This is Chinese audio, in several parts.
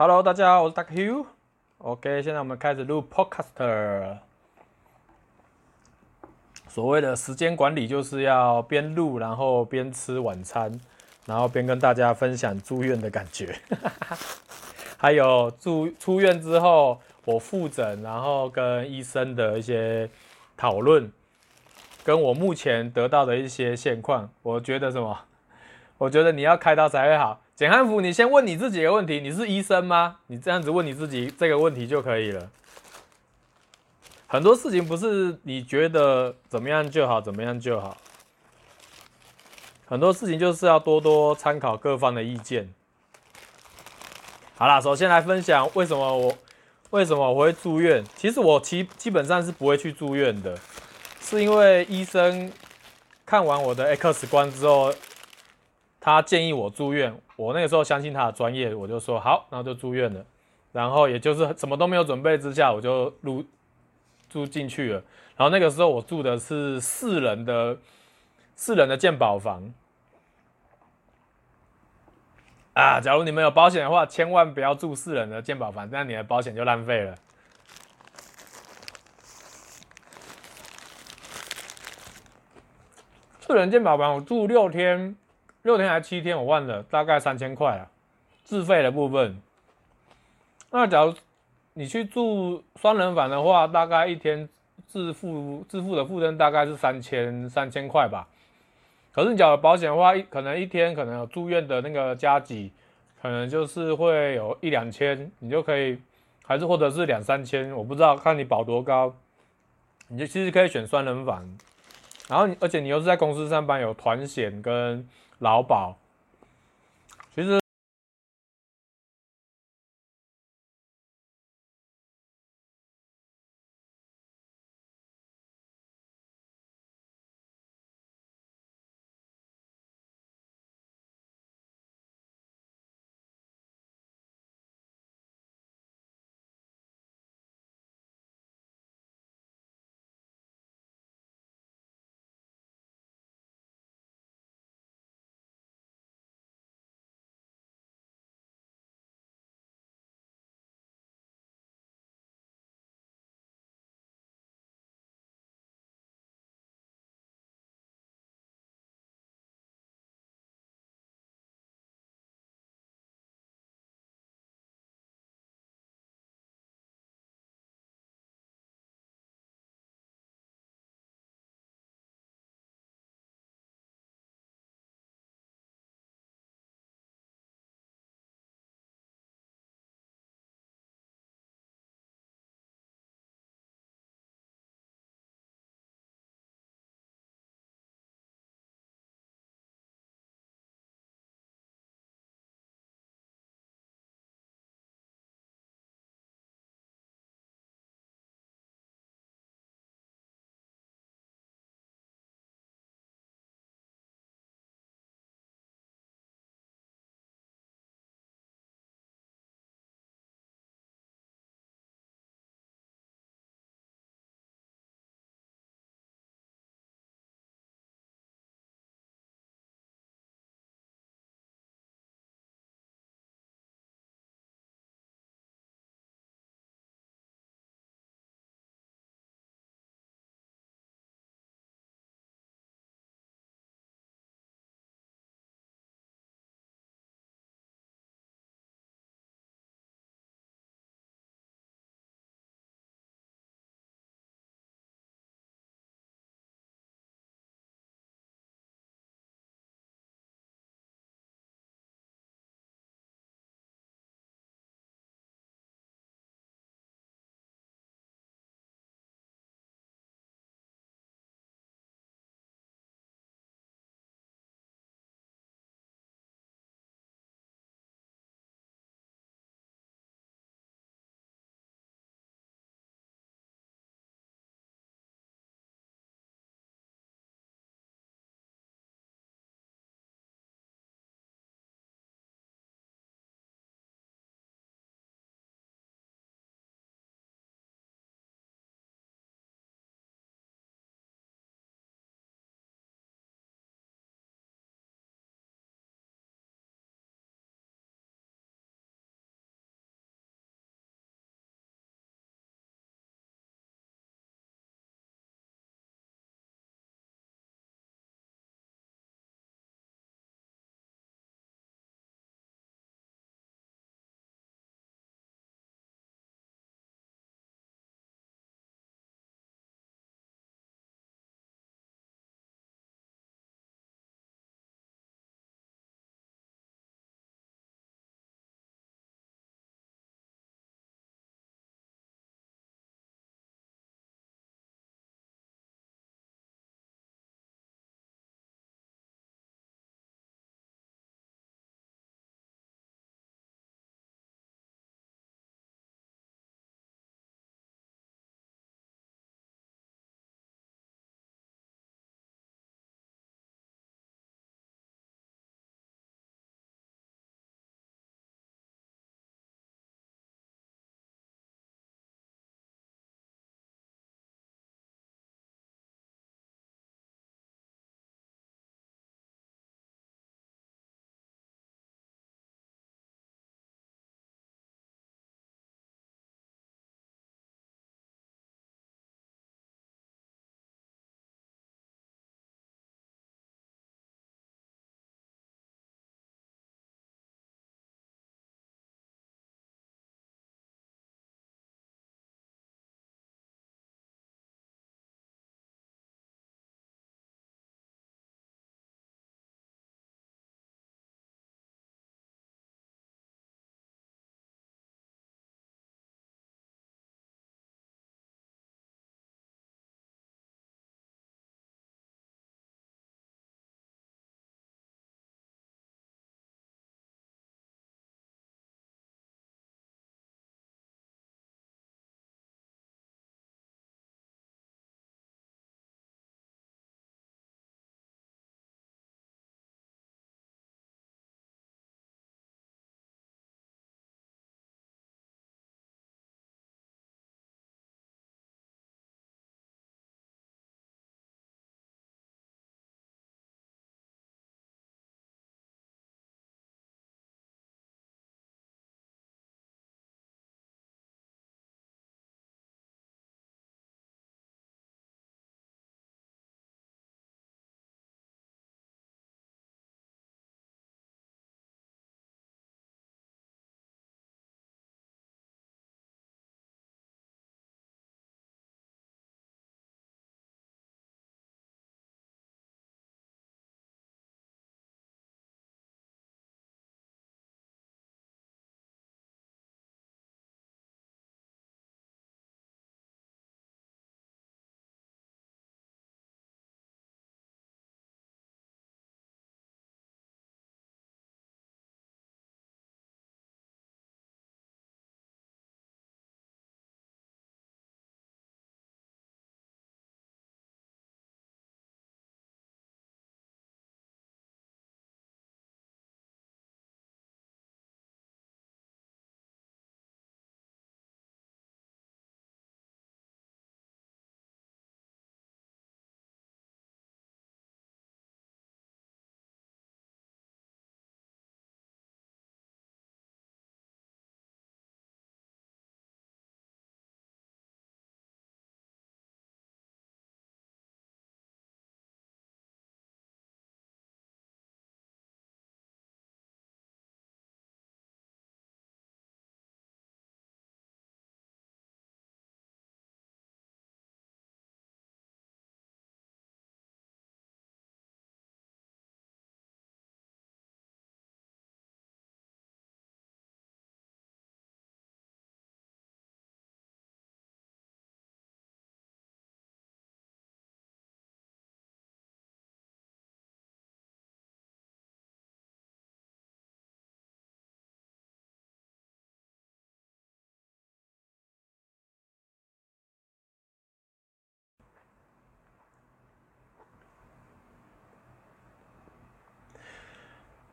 Hello，大家好，我是 Dr. Hugh。OK，现在我们开始录 Podcaster。所谓的时间管理，就是要边录，然后边吃晚餐，然后边跟大家分享住院的感觉。还有住出院之后，我复诊，然后跟医生的一些讨论，跟我目前得到的一些现况。我觉得什么？我觉得你要开刀才会好。简汉福，你先问你自己一个问题：你是医生吗？你这样子问你自己这个问题就可以了。很多事情不是你觉得怎么样就好，怎么样就好。很多事情就是要多多参考各方的意见。好啦，首先来分享为什么我为什么我会住院。其实我基基本上是不会去住院的，是因为医生看完我的 X 光之后，他建议我住院。我那个时候相信他的专业，我就说好，然后就住院了。然后也就是什么都没有准备之下，我就入住进去了。然后那个时候我住的是四人的四人的健保房啊。假如你们有保险的话，千万不要住四人的健保房，这样你的保险就浪费了。四人健保房我住六天。六天还七天，我忘了，大概三千块啊，自费的部分。那假如你去住双人房的话，大概一天自付自付的负担大概是三千三千块吧。可是你缴了保险的话，一可能一天可能有住院的那个加急，可能就是会有一两千，你就可以，还是或者是两三千，我不知道看你保多高，你就其实可以选双人房。然后你而且你又是在公司上班，有团险跟。劳保，其实。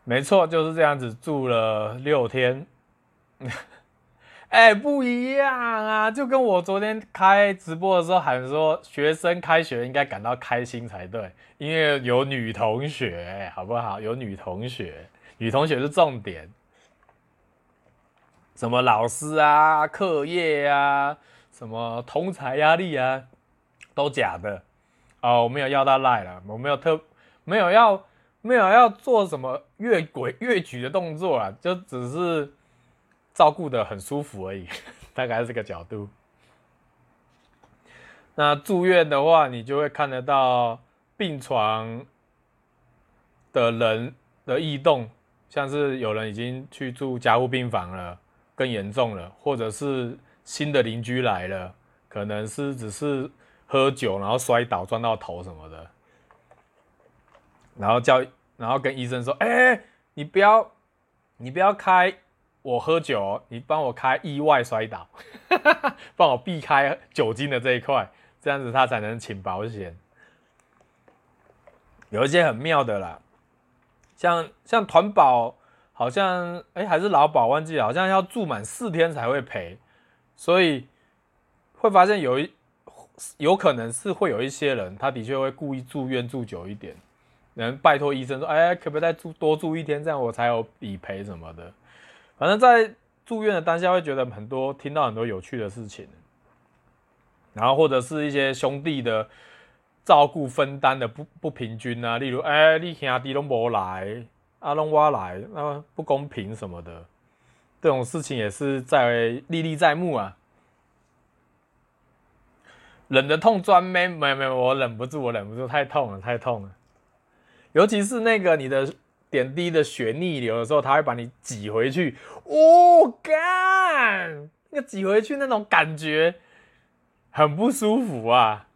没错，就是这样子住了六天。哎、不一样啊！就跟我昨天开直播的时候喊说，学生开学应该感到开心才对，因为有女同学，好不好？有女同学，女同学是重点。什么老师啊，课业啊，什么同才压力啊，都假的。哦，我没有要到赖了，我没有特，没有要，没有要做什么越轨越矩的动作啊，就只是。照顾得很舒服而已，大概是这个角度。那住院的话，你就会看得到病床的人的异动，像是有人已经去住加护病房了，更严重了，或者是新的邻居来了，可能是只是喝酒然后摔倒撞到头什么的，然后叫，然后跟医生说：“哎，你不要，你不要开。”我喝酒，你帮我开意外摔倒，帮我避开酒精的这一块，这样子他才能请保险。有一些很妙的啦，像像团保，好像哎、还是劳保忘记了，好像要住满四天才会赔，所以会发现有一有可能是会有一些人，他的确会故意住院住久一点，能拜托医生说，哎、可不可以再住多住一天，这样我才有理赔什么的。反正，在住院的当下，会觉得很多听到很多有趣的事情，然后或者是一些兄弟的照顾分担的不不平均啊，例如，哎、欸，你兄弟都没来，阿龙我来，那不公平什么的，这种事情也是在历历在目啊。忍着痛专没没没，我忍不住，我忍不住，太痛了，太痛了，尤其是那个你的。点滴的血逆流的时候，他会把你挤回去。哦，干，那个挤回去那种感觉很不舒服啊。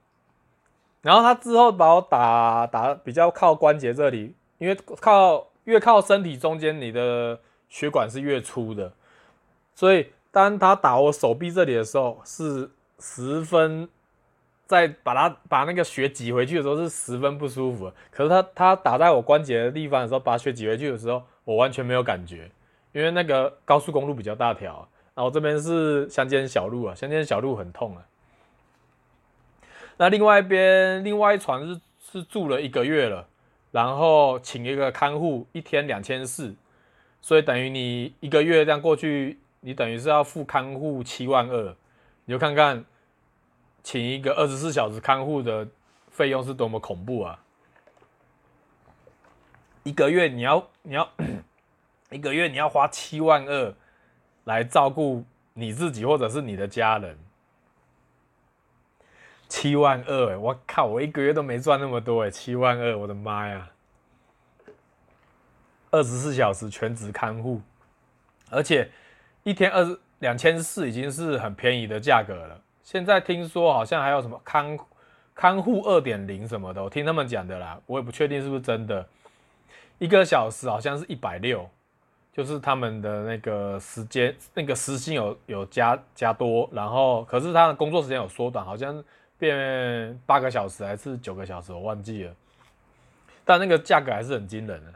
然后他之后把我打打比较靠关节这里，因为靠越靠身体中间，你的血管是越粗的，所以当他打我手臂这里的时候，是十分。在把它把那个血挤回去的时候是十分不舒服，可是他他打在我关节的地方的时候，把血挤回去的时候，我完全没有感觉，因为那个高速公路比较大条，然后这边是乡间小路啊，乡间小路很痛啊。那另外一边，另外一床是是住了一个月了，然后请一个看护，一天两千四，所以等于你一个月这样过去，你等于是要付看护七万二，你就看看。请一个二十四小时看护的费用是多么恐怖啊！一个月你要你要 一个月你要花七万二来照顾你自己或者是你的家人，七万二哎！我靠，我一个月都没赚那么多哎，七万二，我的妈呀！二十四小时全职看护，而且一天二十两千四已经是很便宜的价格了。现在听说好像还有什么看看护二点零什么的，我听他们讲的啦，我也不确定是不是真的。一个小时好像是一百六，就是他们的那个时间，那个时薪有有加加多，然后可是他的工作时间有缩短，好像变八个小时还是九个小时，我忘记了。但那个价格还是很惊人的。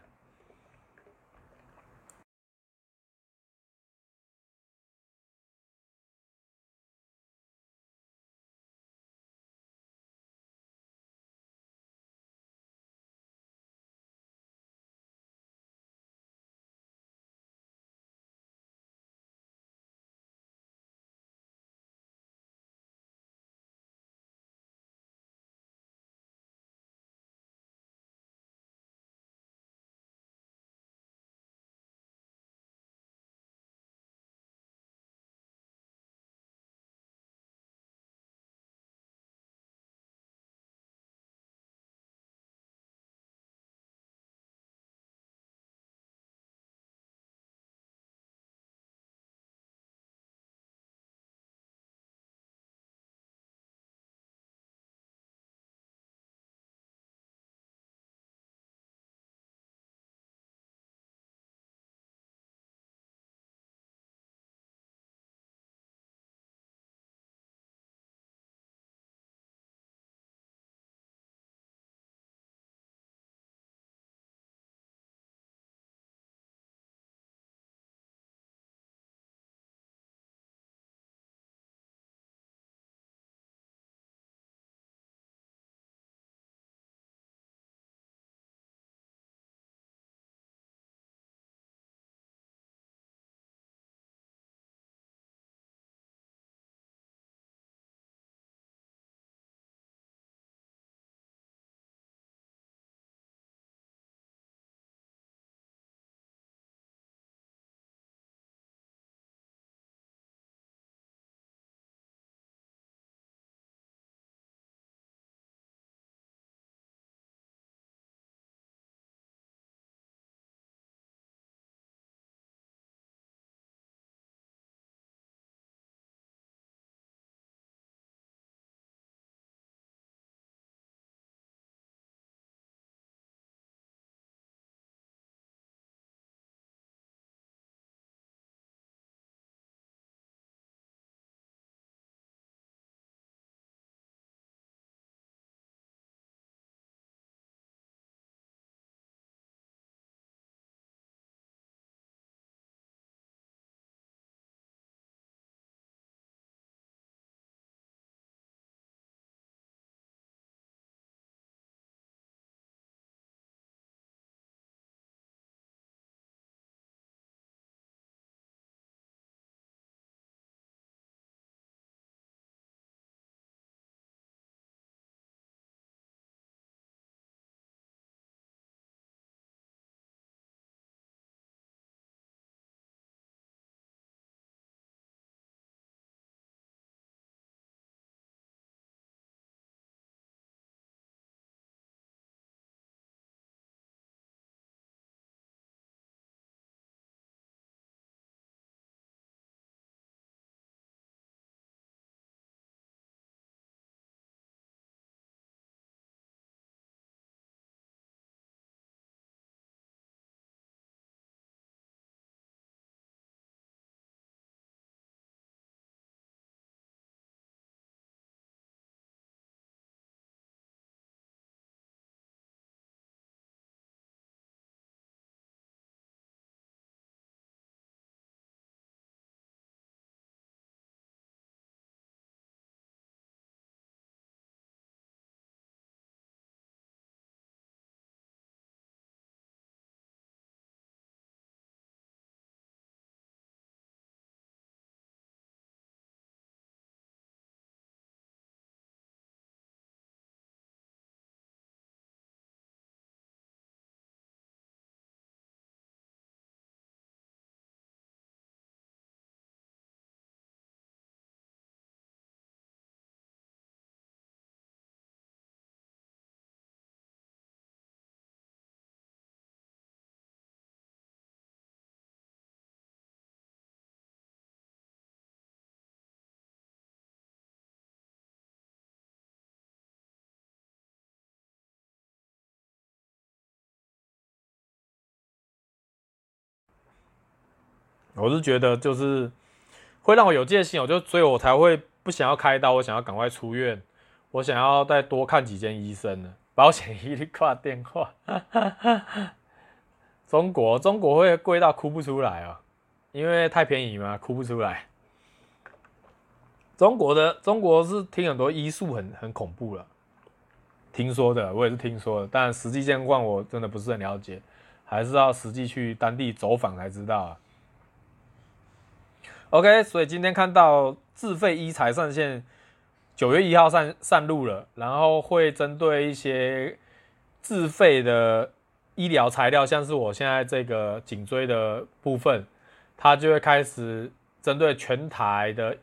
我是觉得就是会让我有戒心，我就所以我才会不想要开刀，我想要赶快出院，我想要再多看几间医生呢。保险一律挂电话。中国中国会贵到哭不出来啊，因为太便宜嘛，哭不出来。中国的中国是听很多医术很很恐怖了，听说的，我也是听说的，但实际情况我真的不是很了解，还是要实际去当地走访才知道啊。OK，所以今天看到自费医材上线，九月一号上上路了，然后会针对一些自费的医疗材料，像是我现在这个颈椎的部分，它就会开始针对全台的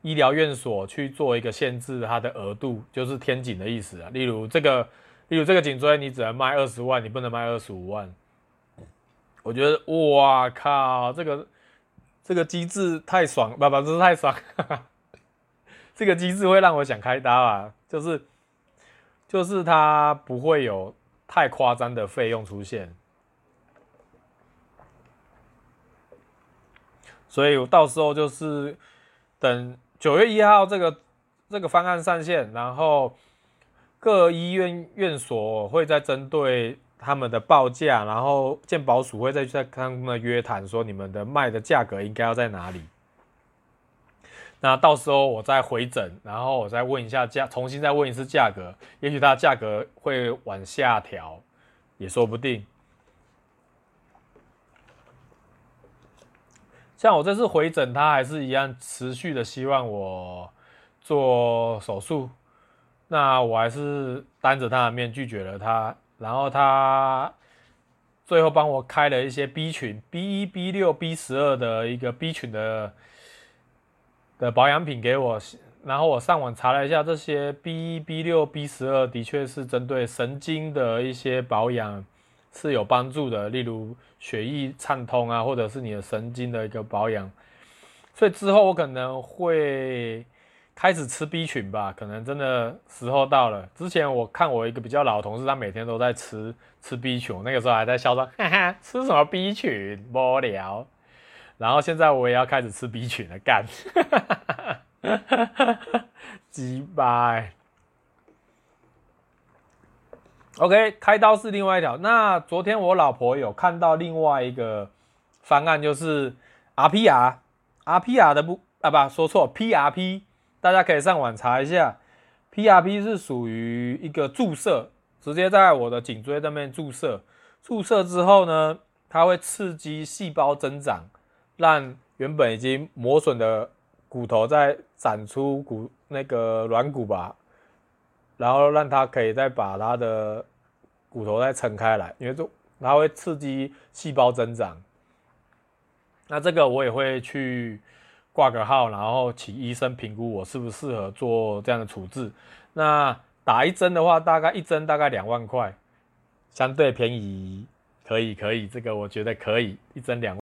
医疗院所去做一个限制，它的额度就是天井的意思啊。例如这个，例如这个颈椎，你只能卖二十万，你不能卖二十五万。我觉得，哇靠，这个。这个机制太爽，不不，不是太爽。呵呵，这个机制会让我想开刀啊，就是就是它不会有太夸张的费用出现，所以我到时候就是等九月一号这个这个方案上线，然后各医院院所会再针对。他们的报价，然后健保署会再去跟他们约谈，说你们的卖的价格应该要在哪里。那到时候我再回诊，然后我再问一下价，重新再问一次价格，也许它价格会往下调，也说不定。像我这次回诊，他还是一样持续的希望我做手术，那我还是当着他的面拒绝了他。然后他最后帮我开了一些 B 群 B 一、B 六、B 十二的一个 B 群的的保养品给我，然后我上网查了一下，这些 B 一、B 六、B 十二的确是针对神经的一些保养是有帮助的，例如血液畅通啊，或者是你的神经的一个保养。所以之后我可能会。开始吃 B 群吧，可能真的时候到了。之前我看我一个比较老同事，他每天都在吃吃 B 群，那个时候还在嚣张，哈哈，吃什么 B 群，无聊。然后现在我也要开始吃 B 群了，干，哈哈哈哈，鸡掰。OK，开刀是另外一条。那昨天我老婆有看到另外一个方案，就是 RPR，RPR 的不啊不说错，PRP。大家可以上网查一下，PRP 是属于一个注射，直接在我的颈椎那边注射。注射之后呢，它会刺激细胞增长，让原本已经磨损的骨头再长出骨那个软骨吧，然后让它可以再把它的骨头再撑开来，因为就它会刺激细胞增长。那这个我也会去。挂个号，然后请医生评估我适不适合做这样的处置。那打一针的话，大概一针大概两万块，相对便宜，可以可以，这个我觉得可以，一针两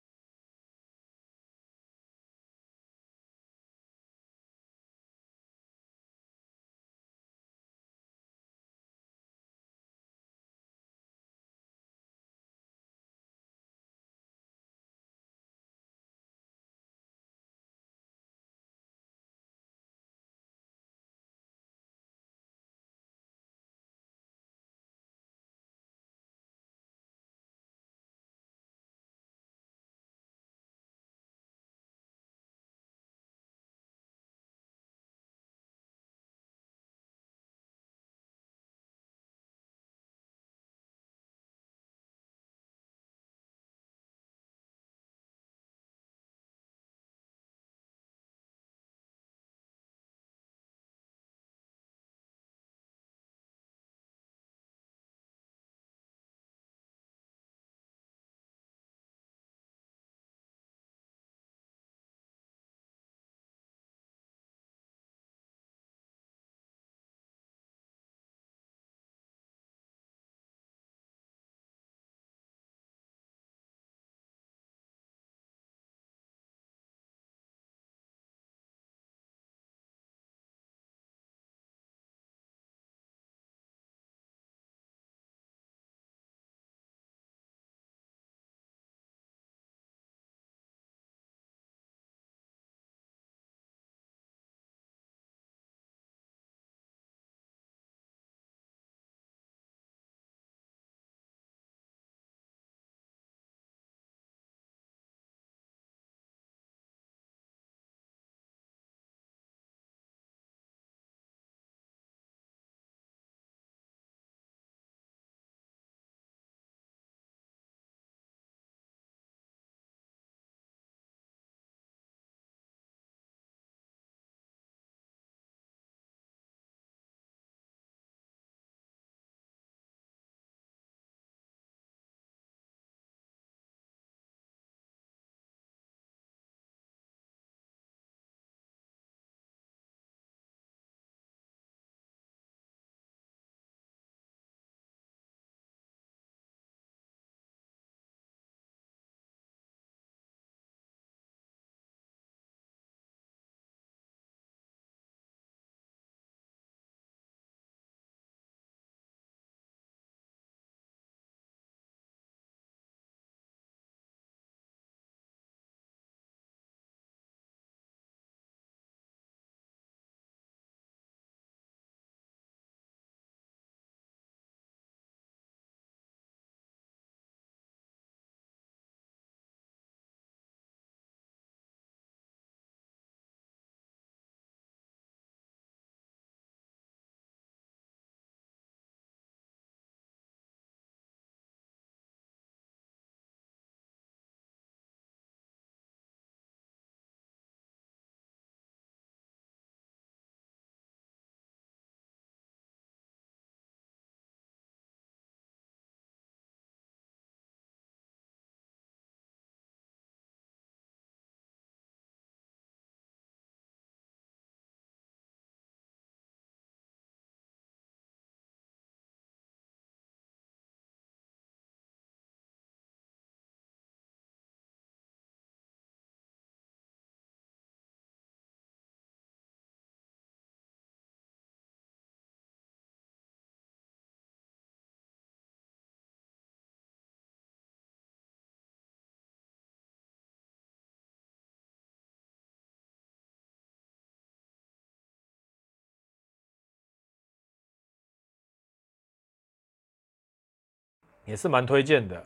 也是蛮推荐的。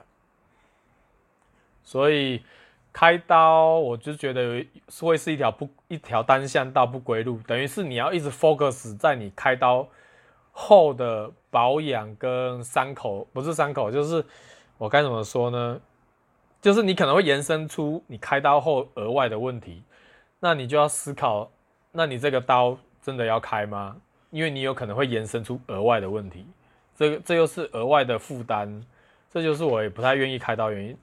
所以开刀，我就觉得会是一条不一条单向道不归路，等于是你要一直 focus 在你开刀后的保养跟伤口，不是伤口，就是我该怎么说呢？就是你可能会延伸出你开刀后额外的问题，那你就要思考，那你这个刀真的要开吗？因为你有可能会延伸出额外的问题，这个这又是额外的负担，这就是我也不太愿意开刀原因。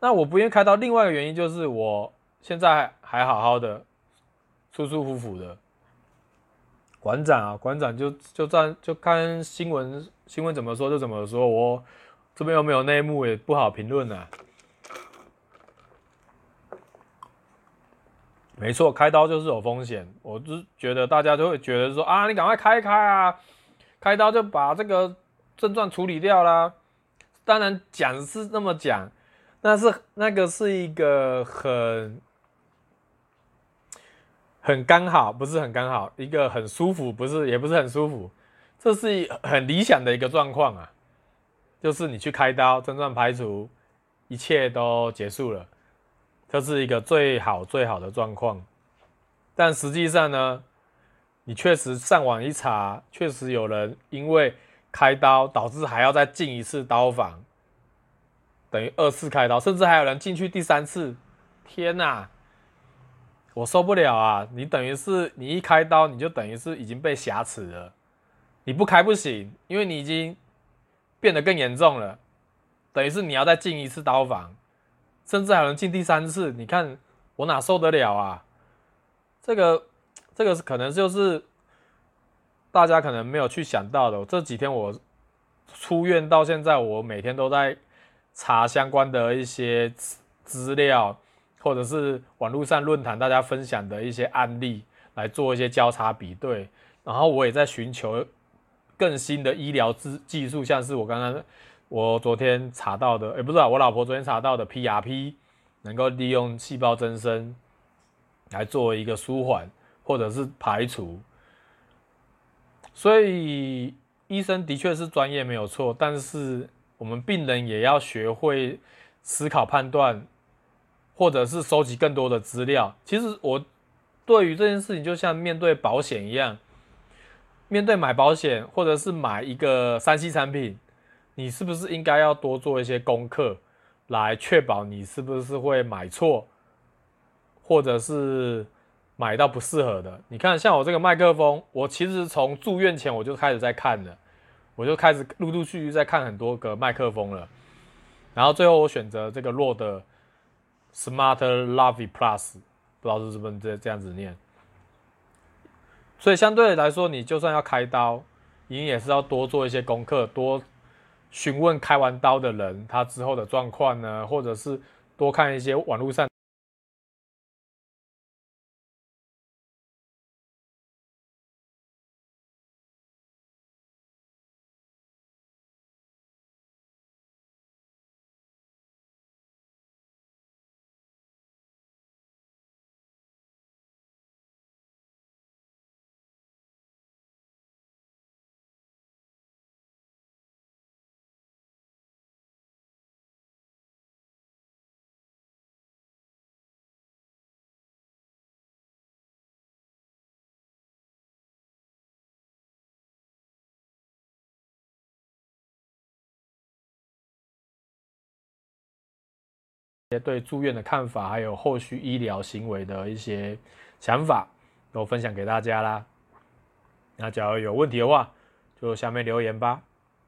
那我不愿意开刀，另外一个原因就是我现在还好好的，舒舒服服的。馆长啊，馆长就就站就看新闻，新闻怎么说就怎么说。我这边又没有内幕，也不好评论啊。没错，开刀就是有风险。我就觉得大家都会觉得说啊，你赶快开开啊，开刀就把这个症状处理掉啦。当然讲是那么讲。那是那个是一个很很刚好，不是很刚好，一个很舒服，不是也不是很舒服，这是很理想的一个状况啊，就是你去开刀，症状排除，一切都结束了，这是一个最好最好的状况。但实际上呢，你确实上网一查，确实有人因为开刀导致还要再进一次刀房。等于二次开刀，甚至还有人进去第三次，天哪，我受不了啊！你等于是你一开刀，你就等于是已经被挟持了，你不开不行，因为你已经变得更严重了，等于是你要再进一次刀房，甚至还有人进第三次，你看我哪受得了啊？这个这个是可能就是大家可能没有去想到的。这几天我出院到现在，我每天都在。查相关的一些资料，或者是网络上论坛大家分享的一些案例，来做一些交叉比对。然后我也在寻求更新的医疗技技术，像是我刚刚我昨天查到的，也不是啊，我老婆昨天查到的 PRP，能够利用细胞增生来做一个舒缓或者是排除。所以医生的确是专业没有错，但是。我们病人也要学会思考、判断，或者是收集更多的资料。其实我对于这件事情，就像面对保险一样，面对买保险或者是买一个 3C 产品，你是不是应该要多做一些功课，来确保你是不是会买错，或者是买到不适合的？你看，像我这个麦克风，我其实从住院前我就开始在看了。我就开始陆陆续续在看很多个麦克风了，然后最后我选择这个 Rode Smart Lavi Plus，不知道是不是这这样子念。所以相对来说，你就算要开刀，你也是要多做一些功课，多询问开完刀的人他之后的状况呢，或者是多看一些网络上。些对住院的看法，还有后续医疗行为的一些想法，都分享给大家啦。那假如有问题的话，就下面留言吧。